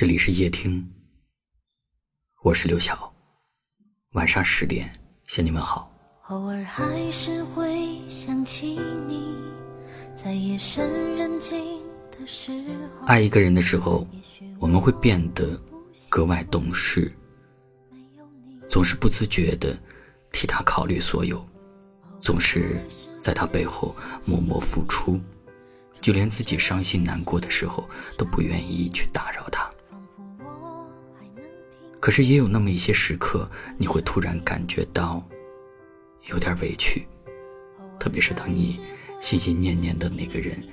这里是夜听，我是刘晓。晚上十点向你们好。偶尔还是会想起你，在夜深人静的时候。爱一个人的时候，我们会变得格外懂事，总是不自觉的替他考虑所有，总是在他背后默默付出，就连自己伤心难过的时候都不愿意去打扰他。可是也有那么一些时刻，你会突然感觉到有点委屈，特别是当你心心念念的那个人，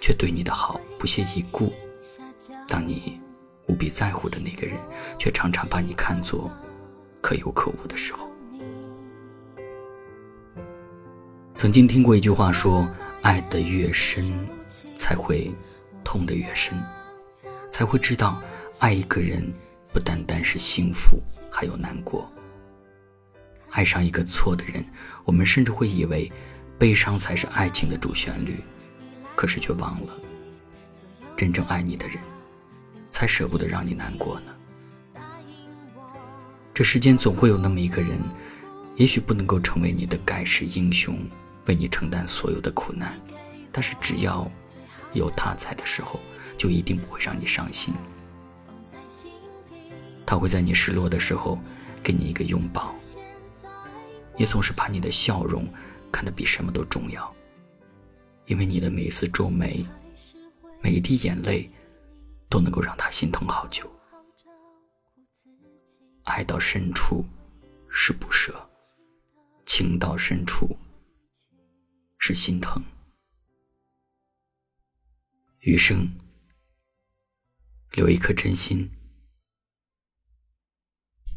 却对你的好不屑一顾；当你无比在乎的那个人，却常常把你看作可有可无的时候。曾经听过一句话说：“爱得越深，才会痛得越深，才会知道爱一个人。”不单单是幸福，还有难过。爱上一个错的人，我们甚至会以为悲伤才是爱情的主旋律，可是却忘了，真正爱你的人，才舍不得让你难过呢。这世间总会有那么一个人，也许不能够成为你的盖世英雄，为你承担所有的苦难，但是只要有他在的时候，就一定不会让你伤心。他会在你失落的时候给你一个拥抱，也总是把你的笑容看得比什么都重要，因为你的每一次皱眉，每一滴眼泪，都能够让他心疼好久。爱到深处是不舍，情到深处是心疼，余生留一颗真心。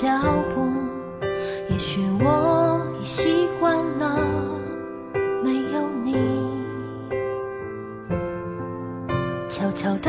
脚步。也许我已习惯了没有你，悄悄地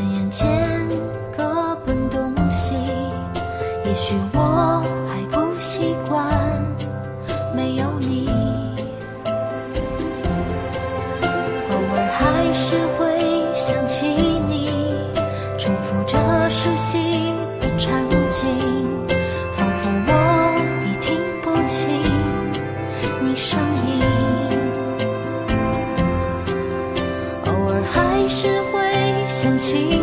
眼前情。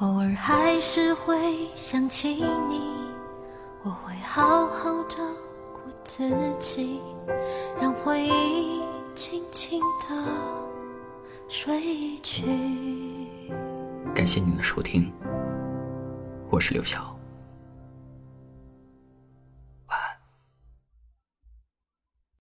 偶尔还是会想起你，我会好好照顾自己，让回忆轻轻地睡去。感谢您的收听，我是刘晓。